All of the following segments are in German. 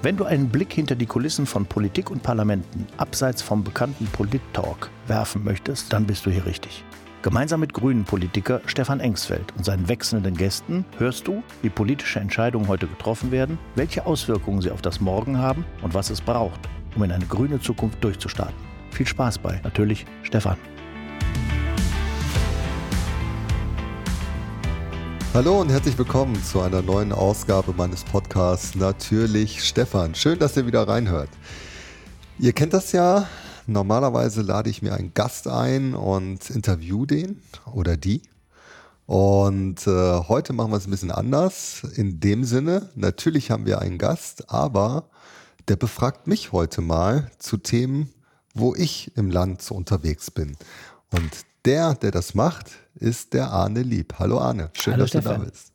Wenn du einen Blick hinter die Kulissen von Politik und Parlamenten abseits vom bekannten Polit-Talk werfen möchtest, dann bist du hier richtig. Gemeinsam mit Grünen-Politiker Stefan Engsfeld und seinen wechselnden Gästen hörst du, wie politische Entscheidungen heute getroffen werden, welche Auswirkungen sie auf das Morgen haben und was es braucht, um in eine grüne Zukunft durchzustarten. Viel Spaß bei, natürlich Stefan. Hallo und herzlich willkommen zu einer neuen Ausgabe meines Podcasts Natürlich Stefan. Schön, dass ihr wieder reinhört. Ihr kennt das ja, Normalerweise lade ich mir einen Gast ein und interview den oder die. Und äh, heute machen wir es ein bisschen anders. In dem Sinne, natürlich haben wir einen Gast, aber der befragt mich heute mal zu Themen, wo ich im Land so unterwegs bin. Und der, der das macht, ist der Arne Lieb. Hallo Arne, schön, Hallo dass Stefan. du da bist.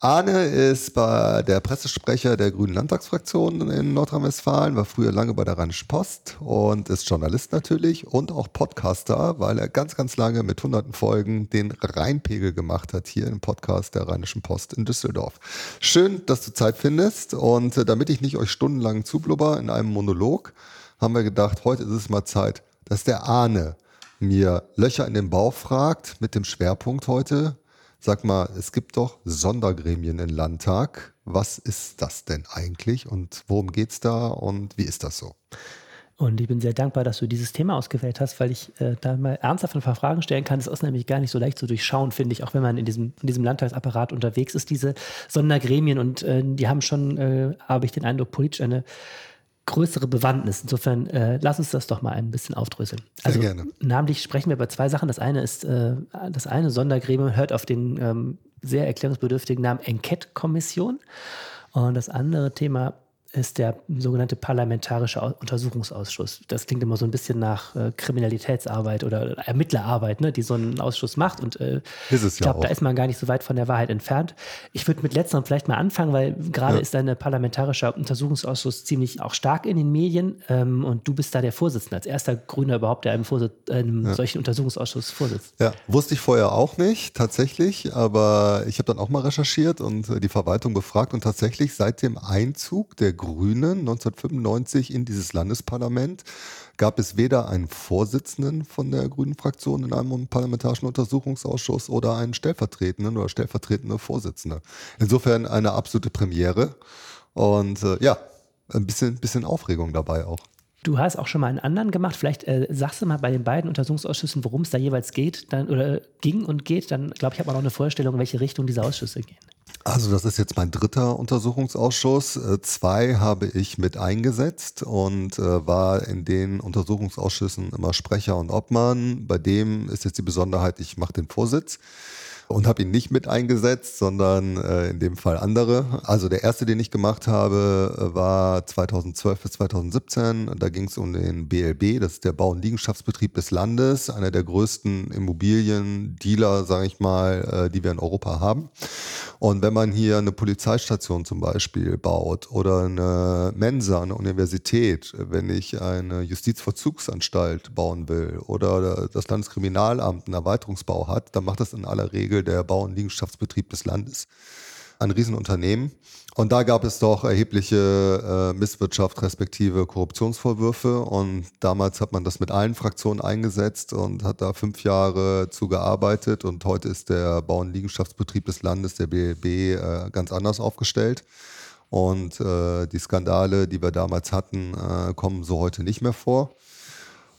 Arne ist bei der Pressesprecher der Grünen Landtagsfraktion in Nordrhein-Westfalen, war früher lange bei der Rheinischen Post und ist Journalist natürlich und auch Podcaster, weil er ganz, ganz lange mit hunderten Folgen den Rheinpegel gemacht hat hier im Podcast der Rheinischen Post in Düsseldorf. Schön, dass du Zeit findest und äh, damit ich nicht euch stundenlang zublubber in einem Monolog, haben wir gedacht, heute ist es mal Zeit, dass der Arne mir Löcher in den Bauch fragt mit dem Schwerpunkt heute Sag mal, es gibt doch Sondergremien im Landtag. Was ist das denn eigentlich und worum geht es da und wie ist das so? Und ich bin sehr dankbar, dass du dieses Thema ausgewählt hast, weil ich äh, da mal ernsthaft ein paar Fragen stellen kann. Das ist nämlich gar nicht so leicht zu durchschauen, finde ich, auch wenn man in diesem, in diesem Landtagsapparat unterwegs ist, diese Sondergremien. Und äh, die haben schon, äh, habe ich den Eindruck, politisch eine größere Bewandtnis. Insofern äh, lass uns das doch mal ein bisschen aufdröseln. Also Sehr gerne. namentlich sprechen wir über zwei Sachen. Das eine ist, äh, das eine Sondergremium hört auf den ähm, sehr erklärungsbedürftigen Namen Enquete-Kommission. Und das andere Thema ist der sogenannte Parlamentarische Untersuchungsausschuss. Das klingt immer so ein bisschen nach äh, Kriminalitätsarbeit oder Ermittlerarbeit, ne, die so ein Ausschuss macht. Und äh, ich ja glaube, da ist man gar nicht so weit von der Wahrheit entfernt. Ich würde mit letzterem vielleicht mal anfangen, weil gerade ja. ist ein parlamentarischer Untersuchungsausschuss ziemlich auch stark in den Medien. Ähm, und du bist da der Vorsitzende, als erster Grüner überhaupt, der einem, Vorsitz, einem ja. solchen Untersuchungsausschuss vorsitzt. Ja, wusste ich vorher auch nicht, tatsächlich. Aber ich habe dann auch mal recherchiert und äh, die Verwaltung befragt. Und tatsächlich seit dem Einzug der Grünen 1995 in dieses Landesparlament gab es weder einen Vorsitzenden von der Grünen Fraktion in einem parlamentarischen Untersuchungsausschuss oder einen stellvertretenden oder stellvertretende Vorsitzende. Insofern eine absolute Premiere und äh, ja, ein bisschen, bisschen Aufregung dabei auch. Du hast auch schon mal einen anderen gemacht. Vielleicht äh, sagst du mal bei den beiden Untersuchungsausschüssen, worum es da jeweils geht dann, oder ging und geht. Dann glaube ich, hat man auch eine Vorstellung, in welche Richtung diese Ausschüsse gehen. Also das ist jetzt mein dritter Untersuchungsausschuss. Äh, zwei habe ich mit eingesetzt und äh, war in den Untersuchungsausschüssen immer Sprecher und Obmann. Bei dem ist jetzt die Besonderheit, ich mache den Vorsitz und habe ihn nicht mit eingesetzt, sondern äh, in dem Fall andere. Also der erste, den ich gemacht habe, war 2012 bis 2017. Da ging es um den BLB, das ist der Bau- und Liegenschaftsbetrieb des Landes, einer der größten Immobiliendealer, sage ich mal, äh, die wir in Europa haben. Und wenn man hier eine Polizeistation zum Beispiel baut oder eine Mensa, eine Universität, wenn ich eine Justizvollzugsanstalt bauen will oder das Landeskriminalamt einen Erweiterungsbau hat, dann macht das in aller Regel Regel der Bau- und Liegenschaftsbetrieb des Landes. Ein Riesenunternehmen. Und da gab es doch erhebliche äh, Misswirtschaft respektive Korruptionsvorwürfe. Und damals hat man das mit allen Fraktionen eingesetzt und hat da fünf Jahre zu gearbeitet. Und heute ist der Bau- und Liegenschaftsbetrieb des Landes, der BLB, äh, ganz anders aufgestellt. Und äh, die Skandale, die wir damals hatten, äh, kommen so heute nicht mehr vor.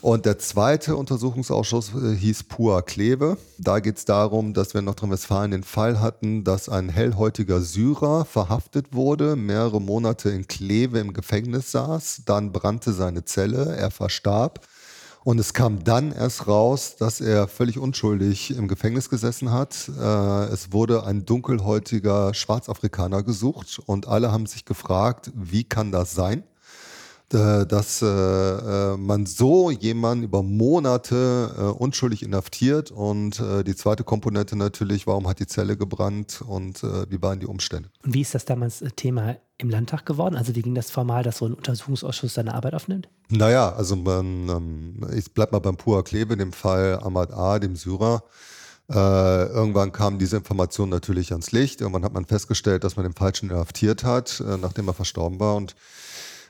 Und der zweite Untersuchungsausschuss äh, hieß Pua Kleve. Da geht es darum, dass wir in Nordrhein-Westfalen den Fall hatten, dass ein hellhäutiger Syrer verhaftet wurde, mehrere Monate in Kleve im Gefängnis saß, dann brannte seine Zelle, er verstarb. Und es kam dann erst raus, dass er völlig unschuldig im Gefängnis gesessen hat. Äh, es wurde ein dunkelhäutiger Schwarzafrikaner gesucht und alle haben sich gefragt, wie kann das sein? Äh, dass äh, äh, man so jemanden über Monate unschuldig inhaftiert und die zweite Komponente natürlich, warum hat die Zelle gebrannt und wie waren die Umstände. Und wie ist das damals Thema im Landtag geworden? Also wie ging das formal, dass so ein Untersuchungsausschuss seine Arbeit aufnimmt? Naja, also man, ähm, ich bleib mal beim Pua Klebe, dem Fall Ahmad A., dem Syrer. Äh, irgendwann kam diese Information natürlich ans Licht. Irgendwann hat man festgestellt, dass man den Falschen inhaftiert hat, äh, nachdem er verstorben war. Und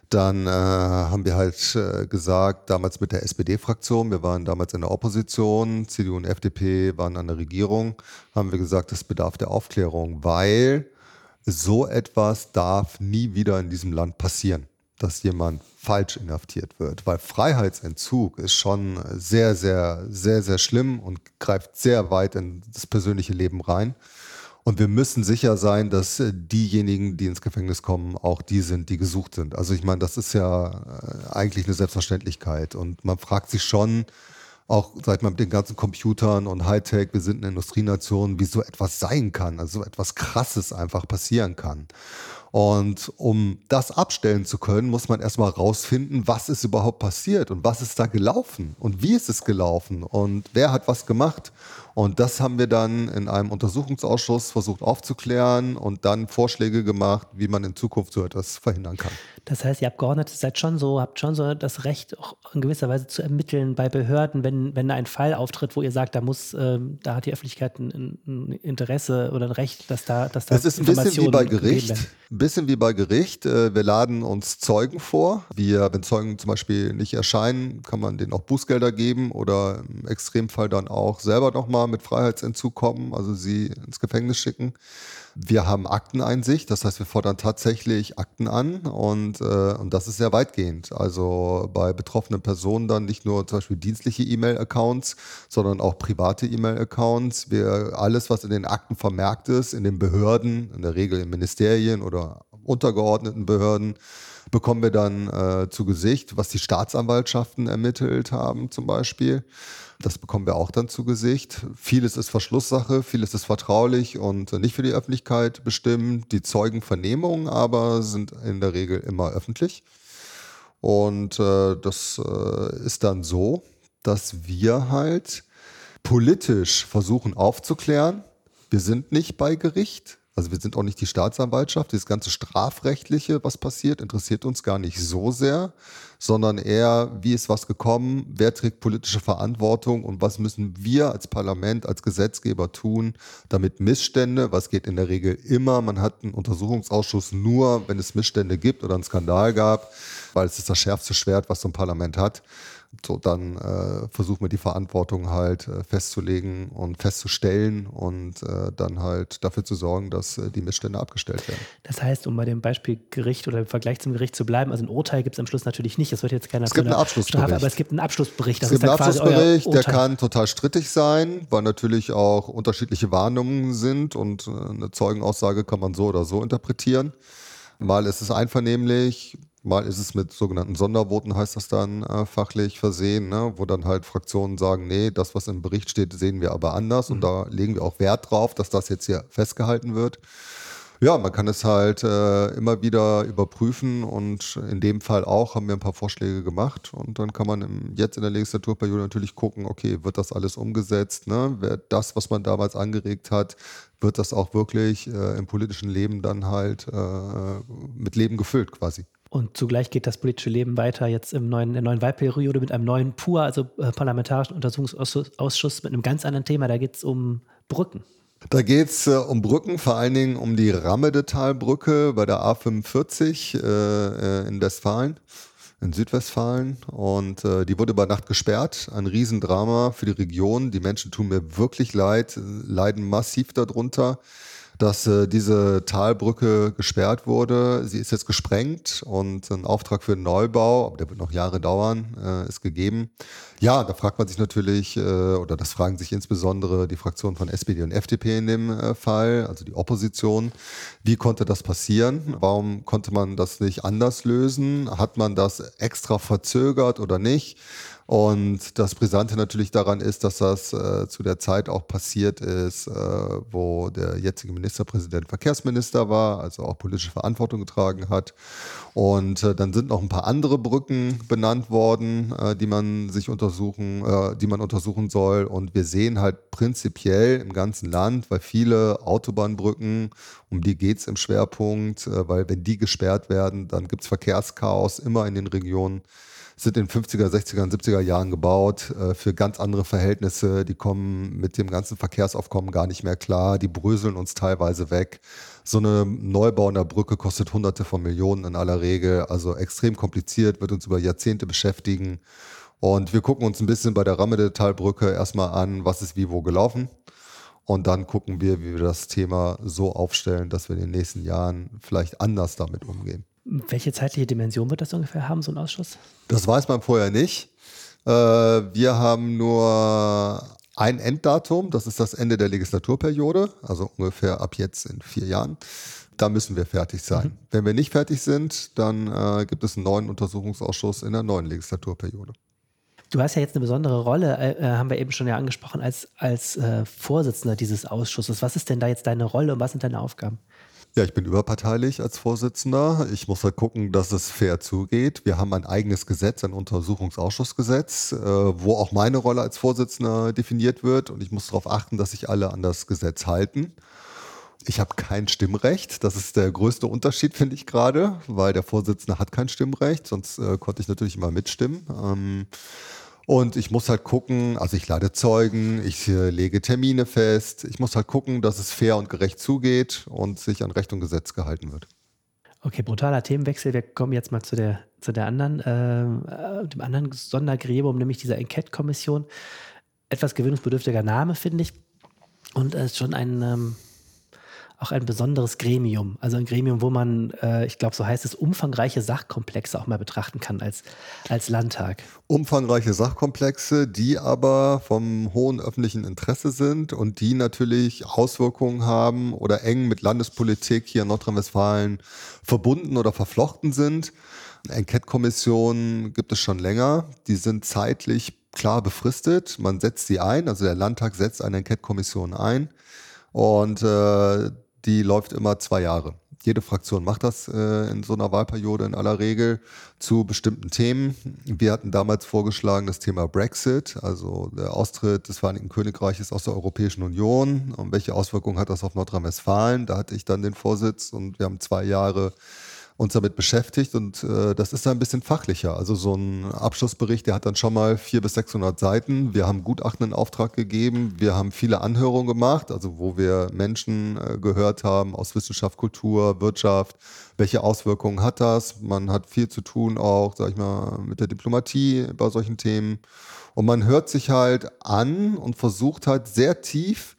dann äh, haben wir halt äh, gesagt, damals mit der SPD-Fraktion, wir waren damals in der Opposition, CDU und FDP waren an der Regierung, haben wir gesagt, es bedarf der Aufklärung, weil so etwas darf nie wieder in diesem Land passieren, dass jemand falsch inhaftiert wird, weil Freiheitsentzug ist schon sehr, sehr, sehr, sehr schlimm und greift sehr weit in das persönliche Leben rein. Und wir müssen sicher sein, dass äh, diejenigen, die ins Gefängnis kommen, auch die sind, die gesucht sind. Also ich meine, das ist ja äh, eigentlich eine Selbstverständlichkeit. Und man fragt sich schon, auch sag mal mit den ganzen Computern und Hightech, wir sind eine Industrienation, wie so etwas sein kann, also so etwas Krasses einfach passieren kann. Und um das abstellen zu können, muss man erstmal rausfinden, was ist überhaupt passiert und was ist da gelaufen und wie ist es gelaufen und wer hat was gemacht. Und das haben wir dann in einem Untersuchungsausschuss versucht aufzuklären und dann Vorschläge gemacht, wie man in Zukunft so etwas verhindern kann. Das heißt, ihr Abgeordnete seid schon so, habt schon so das Recht, auch in gewisser Weise zu ermitteln bei Behörden, wenn, wenn ein Fall auftritt, wo ihr sagt, da muss, ähm, da hat die Öffentlichkeit ein, ein, Interesse oder ein Recht, dass da, dass da Es ist ein bisschen wie bei Gericht. Ein bisschen wie bei Gericht. Äh, wir laden uns Zeugen vor. Wir, wenn Zeugen zum Beispiel nicht erscheinen, kann man denen auch Bußgelder geben oder im Extremfall dann auch selber nochmal mit Freiheitsentzug kommen, also sie ins Gefängnis schicken. Wir haben Akteneinsicht, das heißt, wir fordern tatsächlich Akten an und, äh, und das ist sehr weitgehend. Also bei betroffenen Personen dann nicht nur zum Beispiel dienstliche E-Mail-Accounts, sondern auch private E-Mail-Accounts. Wir alles, was in den Akten vermerkt ist, in den Behörden, in der Regel in Ministerien oder untergeordneten Behörden, bekommen wir dann äh, zu Gesicht, was die Staatsanwaltschaften ermittelt haben zum Beispiel. Das bekommen wir auch dann zu Gesicht. Vieles ist Verschlusssache, vieles ist vertraulich und nicht für die Öffentlichkeit bestimmt. Die Zeugenvernehmungen aber sind in der Regel immer öffentlich. Und äh, das äh, ist dann so, dass wir halt politisch versuchen aufzuklären. Wir sind nicht bei Gericht, also wir sind auch nicht die Staatsanwaltschaft. Das ganze Strafrechtliche, was passiert, interessiert uns gar nicht so sehr, sondern eher, wie ist was gekommen, wer trägt politische Verantwortung und was müssen wir als Parlament, als Gesetzgeber tun, damit Missstände, was geht in der Regel immer, man hat einen Untersuchungsausschuss nur, wenn es Missstände gibt oder einen Skandal gab, weil es ist das schärfste Schwert, was so ein Parlament hat so, dann äh, versuchen wir die Verantwortung halt äh, festzulegen und festzustellen und äh, dann halt dafür zu sorgen, dass äh, die Missstände abgestellt werden. Das heißt, um bei dem Beispiel Gericht oder im Vergleich zum Gericht zu bleiben, also ein Urteil gibt es am Schluss natürlich nicht. Das wird jetzt keiner es gibt einen Abschlussbericht. Strafe, aber es gibt einen Abschlussbericht. Das es gibt einen Abschlussbericht, der kann total strittig sein, weil natürlich auch unterschiedliche Warnungen sind und äh, eine Zeugenaussage kann man so oder so interpretieren. Mal ist es einvernehmlich, Mal ist es mit sogenannten Sondervoten, heißt das dann äh, fachlich versehen, ne? wo dann halt Fraktionen sagen, nee, das, was im Bericht steht, sehen wir aber anders. Mhm. Und da legen wir auch Wert drauf, dass das jetzt hier festgehalten wird. Ja, man kann es halt äh, immer wieder überprüfen und in dem Fall auch haben wir ein paar Vorschläge gemacht und dann kann man im, jetzt in der Legislaturperiode natürlich gucken, okay, wird das alles umgesetzt? Ne? Wer das, was man damals angeregt hat, wird das auch wirklich äh, im politischen Leben dann halt äh, mit Leben gefüllt quasi? Und zugleich geht das politische Leben weiter jetzt im neuen, in der neuen Wahlperiode mit einem neuen PUR, also äh, Parlamentarischen Untersuchungsausschuss, mit einem ganz anderen Thema. Da geht es um Brücken. Da geht es äh, um Brücken, vor allen Dingen um die Rammedetalbrücke bei der A45 äh, äh, in Westfalen, in Südwestfalen. Und äh, die wurde über Nacht gesperrt. Ein Riesendrama für die Region. Die Menschen tun mir wirklich leid, leiden massiv darunter dass äh, diese Talbrücke gesperrt wurde. Sie ist jetzt gesprengt und ein Auftrag für den Neubau, aber der wird noch Jahre dauern, äh, ist gegeben. Ja, da fragt man sich natürlich, äh, oder das fragen sich insbesondere die Fraktionen von SPD und FDP in dem äh, Fall, also die Opposition, wie konnte das passieren? Warum konnte man das nicht anders lösen? Hat man das extra verzögert oder nicht? Und das Brisante natürlich daran ist, dass das äh, zu der Zeit auch passiert ist, äh, wo der jetzige Ministerpräsident Verkehrsminister war, also auch politische Verantwortung getragen hat. Und äh, dann sind noch ein paar andere Brücken benannt worden, äh, die man sich untersuchen, äh, die man untersuchen soll. Und wir sehen halt prinzipiell im ganzen Land, weil viele Autobahnbrücken, um die geht es im Schwerpunkt, äh, weil wenn die gesperrt werden, dann gibt es Verkehrschaos immer in den Regionen sind in 50er, 60er 70er Jahren gebaut, äh, für ganz andere Verhältnisse. Die kommen mit dem ganzen Verkehrsaufkommen gar nicht mehr klar. Die bröseln uns teilweise weg. So eine Neubau einer Brücke kostet hunderte von Millionen in aller Regel. Also extrem kompliziert, wird uns über Jahrzehnte beschäftigen. Und wir gucken uns ein bisschen bei der Ramme der Talbrücke erstmal an, was ist wie wo gelaufen. Und dann gucken wir, wie wir das Thema so aufstellen, dass wir in den nächsten Jahren vielleicht anders damit umgehen. Welche zeitliche Dimension wird das ungefähr haben, so ein Ausschuss? Das weiß man vorher nicht. Äh, wir haben nur ein Enddatum, das ist das Ende der Legislaturperiode, also ungefähr ab jetzt in vier Jahren. Da müssen wir fertig sein. Mhm. Wenn wir nicht fertig sind, dann äh, gibt es einen neuen Untersuchungsausschuss in der neuen Legislaturperiode. Du hast ja jetzt eine besondere Rolle, äh, äh, haben wir eben schon ja angesprochen, als, als äh, Vorsitzender dieses Ausschusses. Was ist denn da jetzt deine Rolle und was sind deine Aufgaben? Ja, ich bin überparteilich als Vorsitzender. Ich muss halt gucken, dass es fair zugeht. Wir haben ein eigenes Gesetz, ein Untersuchungsausschussgesetz, äh, wo auch meine Rolle als Vorsitzender definiert wird. Und ich muss darauf achten, dass sich alle an das Gesetz halten. Ich habe kein Stimmrecht. Das ist der größte Unterschied, finde ich gerade, weil der Vorsitzende hat kein Stimmrecht. Sonst äh, konnte ich natürlich immer mitstimmen. Ähm, und ich muss halt gucken, also ich lade Zeugen, ich äh, lege Termine fest. Ich muss halt gucken, dass es fair und gerecht zugeht und sich an Recht und Gesetz gehalten wird. Okay, brutaler Themenwechsel. Wir kommen jetzt mal zu der, zu der anderen, äh, dem anderen Sondergremium, nämlich dieser Enquete-Kommission. Etwas gewöhnungsbedürftiger Name, finde ich. Und es ist schon ein, ähm, auch ein besonderes Gremium. Also ein Gremium, wo man, äh, ich glaube, so heißt es, umfangreiche Sachkomplexe auch mal betrachten kann als, als Landtag. Umfangreiche Sachkomplexe, die aber vom hohen öffentlichen Interesse sind und die natürlich Auswirkungen haben oder eng mit Landespolitik hier in Nordrhein-Westfalen verbunden oder verflochten sind. Enquete-Kommissionen gibt es schon länger. Die sind zeitlich klar befristet. Man setzt sie ein, also der Landtag setzt eine Enquete-Kommission ein. Und äh, die läuft immer zwei Jahre. Jede Fraktion macht das äh, in so einer Wahlperiode in aller Regel zu bestimmten Themen. Wir hatten damals vorgeschlagen das Thema Brexit, also der Austritt des Vereinigten Königreiches aus der Europäischen Union. Und welche Auswirkungen hat das auf Nordrhein-Westfalen? Da hatte ich dann den Vorsitz und wir haben zwei Jahre uns damit beschäftigt und äh, das ist ein bisschen fachlicher. Also so ein Abschlussbericht, der hat dann schon mal 400 bis 600 Seiten. Wir haben Gutachten in Auftrag gegeben, wir haben viele Anhörungen gemacht, also wo wir Menschen äh, gehört haben aus Wissenschaft, Kultur, Wirtschaft. Welche Auswirkungen hat das? Man hat viel zu tun auch, sag ich mal, mit der Diplomatie bei solchen Themen. Und man hört sich halt an und versucht halt sehr tief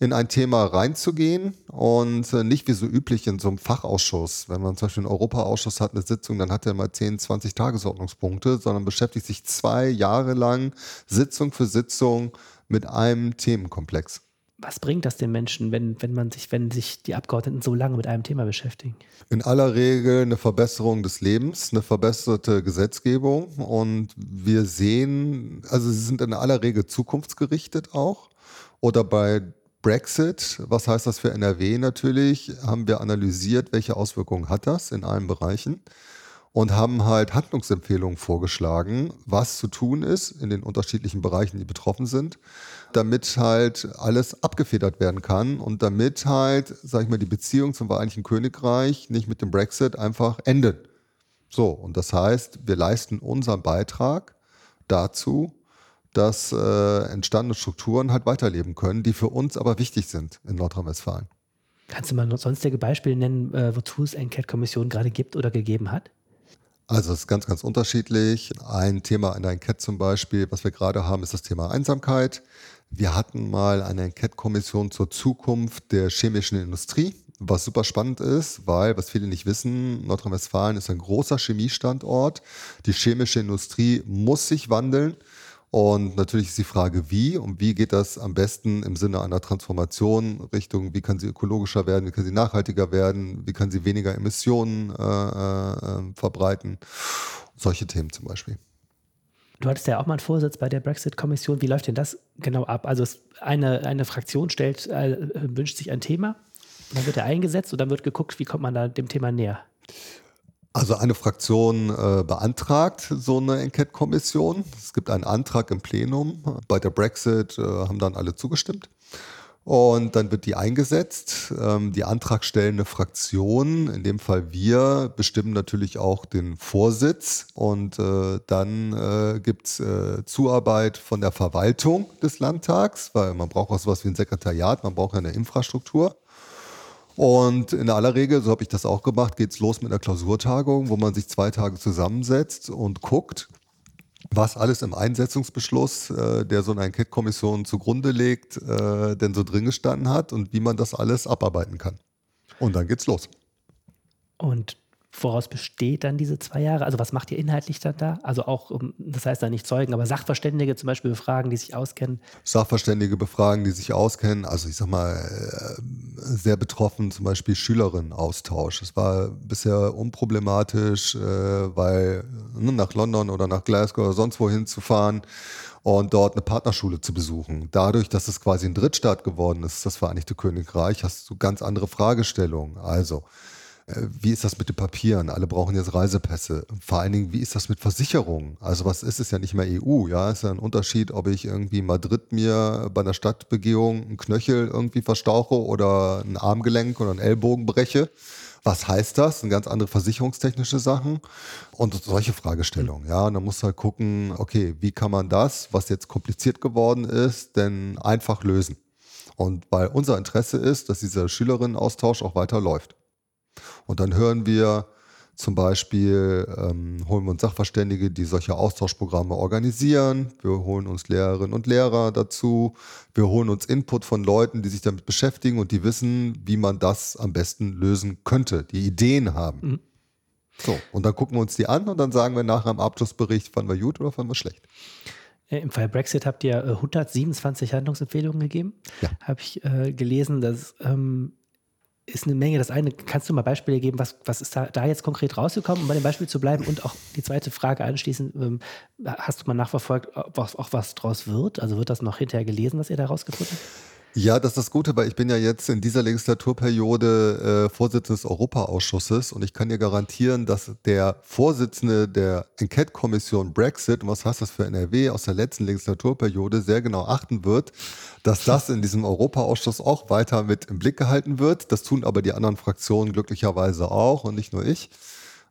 in ein Thema reinzugehen und äh, nicht wie so üblich in so einem Fachausschuss. Wenn man zum Beispiel einen Europaausschuss hat, eine Sitzung, dann hat er mal 10, 20 Tagesordnungspunkte, sondern beschäftigt sich zwei Jahre lang Sitzung für Sitzung mit einem Themenkomplex. Was bringt das den Menschen, wenn, wenn man sich, wenn sich die Abgeordneten so lange mit einem Thema beschäftigen? In aller Regel eine Verbesserung des Lebens, eine verbesserte Gesetzgebung und wir sehen, also sie sind in aller Regel zukunftsgerichtet auch. Oder bei Brexit, was heißt das für NRW natürlich, haben wir analysiert, welche Auswirkungen hat das in allen Bereichen und haben halt Handlungsempfehlungen vorgeschlagen, was zu tun ist in den unterschiedlichen Bereichen, die betroffen sind, damit halt alles abgefedert werden kann und damit halt, sag ich mal, die Beziehung zum Vereinigten Königreich nicht mit dem Brexit einfach endet. So, und das heißt, wir leisten unseren Beitrag dazu, dass äh, entstandene Strukturen halt weiterleben können, die für uns aber wichtig sind in Nordrhein-Westfalen. Kannst du mal sonstige Beispiele nennen, äh, wozu es Enquete-Kommissionen gerade gibt oder gegeben hat? Also es ist ganz, ganz unterschiedlich. Ein Thema in der Enquete zum Beispiel, was wir gerade haben, ist das Thema Einsamkeit. Wir hatten mal eine Enquete-Kommission zur Zukunft der chemischen Industrie, was super spannend ist, weil, was viele nicht wissen, Nordrhein-Westfalen ist ein großer Chemiestandort. Die chemische Industrie muss sich wandeln. Und natürlich ist die Frage, wie und wie geht das am besten im Sinne einer Transformation Richtung, wie kann sie ökologischer werden, wie kann sie nachhaltiger werden, wie kann sie weniger Emissionen äh, äh, verbreiten. Solche Themen zum Beispiel. Du hattest ja auch mal einen Vorsitz bei der Brexit-Kommission. Wie läuft denn das genau ab? Also eine, eine Fraktion stellt, äh, wünscht sich ein Thema, dann wird er eingesetzt und dann wird geguckt, wie kommt man da dem Thema näher. Also eine Fraktion äh, beantragt so eine Enquete-Kommission. Es gibt einen Antrag im Plenum. Bei der Brexit äh, haben dann alle zugestimmt. Und dann wird die eingesetzt. Ähm, die antragstellende Fraktion, in dem Fall wir, bestimmen natürlich auch den Vorsitz. Und äh, dann äh, gibt es äh, Zuarbeit von der Verwaltung des Landtags, weil man braucht auch sowas wie ein Sekretariat, man braucht ja eine Infrastruktur. Und in aller Regel, so habe ich das auch gemacht, geht es los mit einer Klausurtagung, wo man sich zwei Tage zusammensetzt und guckt, was alles im Einsetzungsbeschluss, äh, der so eine Enquete-Kommission zugrunde legt, äh, denn so drin gestanden hat und wie man das alles abarbeiten kann. Und dann geht's los. Und woraus besteht dann diese zwei Jahre? Also was macht ihr inhaltlich dann da? Also auch, das heißt da nicht Zeugen, aber Sachverständige zum Beispiel befragen, die sich auskennen? Sachverständige befragen, die sich auskennen. Also ich sag mal, äh, sehr betroffen zum Beispiel Schülerinnenaustausch. Es war bisher unproblematisch, äh, weil ne, nach London oder nach Glasgow oder sonst wohin zu fahren und dort eine Partnerschule zu besuchen. Dadurch, dass es quasi ein Drittstaat geworden ist, das Vereinigte Königreich, hast du ganz andere Fragestellungen. Also wie ist das mit den Papieren? Alle brauchen jetzt Reisepässe. Vor allen Dingen, wie ist das mit Versicherungen? Also was ist es ja nicht mehr EU? Ja, ist ja ein Unterschied, ob ich irgendwie Madrid mir bei einer Stadtbegehung einen Knöchel irgendwie verstauche oder ein Armgelenk oder einen Ellbogen breche. Was heißt das? Sind ganz andere versicherungstechnische Sachen und solche Fragestellungen. Ja, und dann muss halt gucken, okay, wie kann man das, was jetzt kompliziert geworden ist, denn einfach lösen? Und weil unser Interesse ist, dass dieser Schülerinnenaustausch auch weiter läuft. Und dann hören wir zum Beispiel, ähm, holen wir uns Sachverständige, die solche Austauschprogramme organisieren. Wir holen uns Lehrerinnen und Lehrer dazu. Wir holen uns Input von Leuten, die sich damit beschäftigen und die wissen, wie man das am besten lösen könnte, die Ideen haben. Mhm. So, und dann gucken wir uns die an und dann sagen wir nachher im Abschlussbericht, fanden wir gut oder fanden wir schlecht. Äh, Im Fall Brexit habt ihr 127 äh, Handlungsempfehlungen gegeben. Ja. Habe ich äh, gelesen, dass ähm, ist eine Menge. Das eine, kannst du mal Beispiele geben, was, was ist da, da jetzt konkret rausgekommen, um bei dem Beispiel zu bleiben? Und auch die zweite Frage anschließend, ähm, hast du mal nachverfolgt, ob auch was draus wird? Also wird das noch hinterher gelesen, was ihr da rausgefunden habt? Ja, das ist das Gute, weil ich bin ja jetzt in dieser Legislaturperiode äh, Vorsitzender des Europaausschusses und ich kann dir garantieren, dass der Vorsitzende der Enquete-Kommission Brexit, und was heißt das für NRW aus der letzten Legislaturperiode, sehr genau achten wird, dass das in diesem Europaausschuss auch weiter mit im Blick gehalten wird. Das tun aber die anderen Fraktionen glücklicherweise auch und nicht nur ich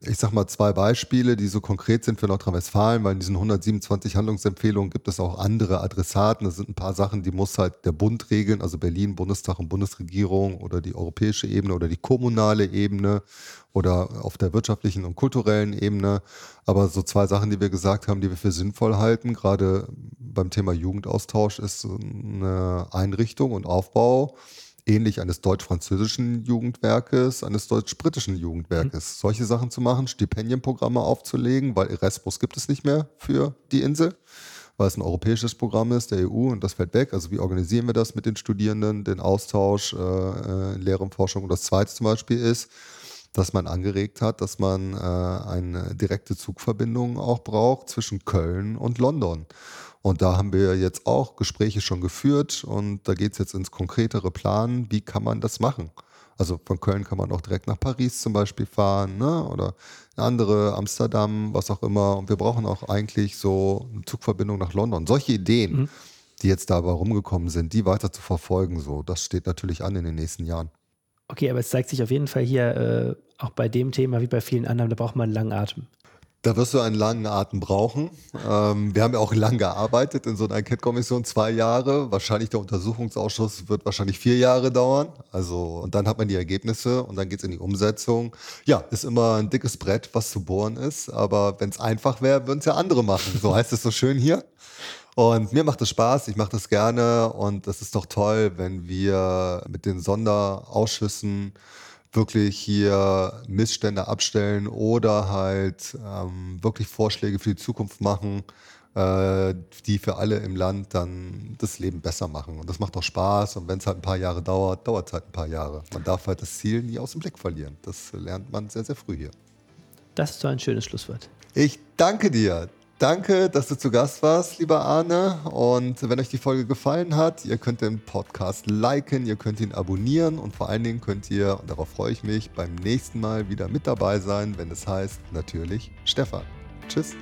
ich sage mal zwei Beispiele, die so konkret sind für Nordrhein-Westfalen, weil in diesen 127 Handlungsempfehlungen gibt es auch andere Adressaten. Das sind ein paar Sachen, die muss halt der Bund regeln, also Berlin, Bundestag und Bundesregierung oder die europäische Ebene oder die kommunale Ebene oder auf der wirtschaftlichen und kulturellen Ebene. Aber so zwei Sachen, die wir gesagt haben, die wir für sinnvoll halten, gerade beim Thema Jugendaustausch, ist eine Einrichtung und Aufbau ähnlich eines deutsch-französischen Jugendwerkes, eines deutsch-britischen Jugendwerkes. Mhm. Solche Sachen zu machen, Stipendienprogramme aufzulegen, weil Erasmus gibt es nicht mehr für die Insel, weil es ein europäisches Programm ist, der EU, und das fällt weg. Also wie organisieren wir das mit den Studierenden, den Austausch äh, äh in Lehre und Forschung? Und das Zweite zum Beispiel ist, dass man angeregt hat, dass man äh, eine direkte Zugverbindung auch braucht zwischen Köln und London. Und da haben wir jetzt auch Gespräche schon geführt und da geht es jetzt ins konkretere Plan, wie kann man das machen. Also von Köln kann man auch direkt nach Paris zum Beispiel fahren ne? oder andere, Amsterdam, was auch immer. Und wir brauchen auch eigentlich so eine Zugverbindung nach London. Solche Ideen, mhm. die jetzt dabei rumgekommen sind, die weiter zu verfolgen, so, das steht natürlich an in den nächsten Jahren. Okay, aber es zeigt sich auf jeden Fall hier äh, auch bei dem Thema wie bei vielen anderen, da braucht man einen langen Atem. Da wirst du einen langen Atem brauchen. Ähm, wir haben ja auch lang gearbeitet in so einer Enquete-Kommission, zwei Jahre. Wahrscheinlich der Untersuchungsausschuss wird wahrscheinlich vier Jahre dauern. Also, und dann hat man die Ergebnisse und dann geht es in die Umsetzung. Ja, ist immer ein dickes Brett, was zu bohren ist. Aber wenn es einfach wäre, würden es ja andere machen. So heißt es so schön hier. Und mir macht es Spaß, ich mache das gerne und das ist doch toll, wenn wir mit den Sonderausschüssen wirklich hier Missstände abstellen oder halt ähm, wirklich Vorschläge für die Zukunft machen, äh, die für alle im Land dann das Leben besser machen. Und das macht auch Spaß. Und wenn es halt ein paar Jahre dauert, dauert es halt ein paar Jahre. Man darf halt das Ziel nie aus dem Blick verlieren. Das lernt man sehr, sehr früh hier. Das ist so ein schönes Schlusswort. Ich danke dir. Danke, dass du zu Gast warst, lieber Arne. Und wenn euch die Folge gefallen hat, ihr könnt den Podcast liken, ihr könnt ihn abonnieren und vor allen Dingen könnt ihr, und darauf freue ich mich, beim nächsten Mal wieder mit dabei sein, wenn es heißt, natürlich Stefan. Tschüss.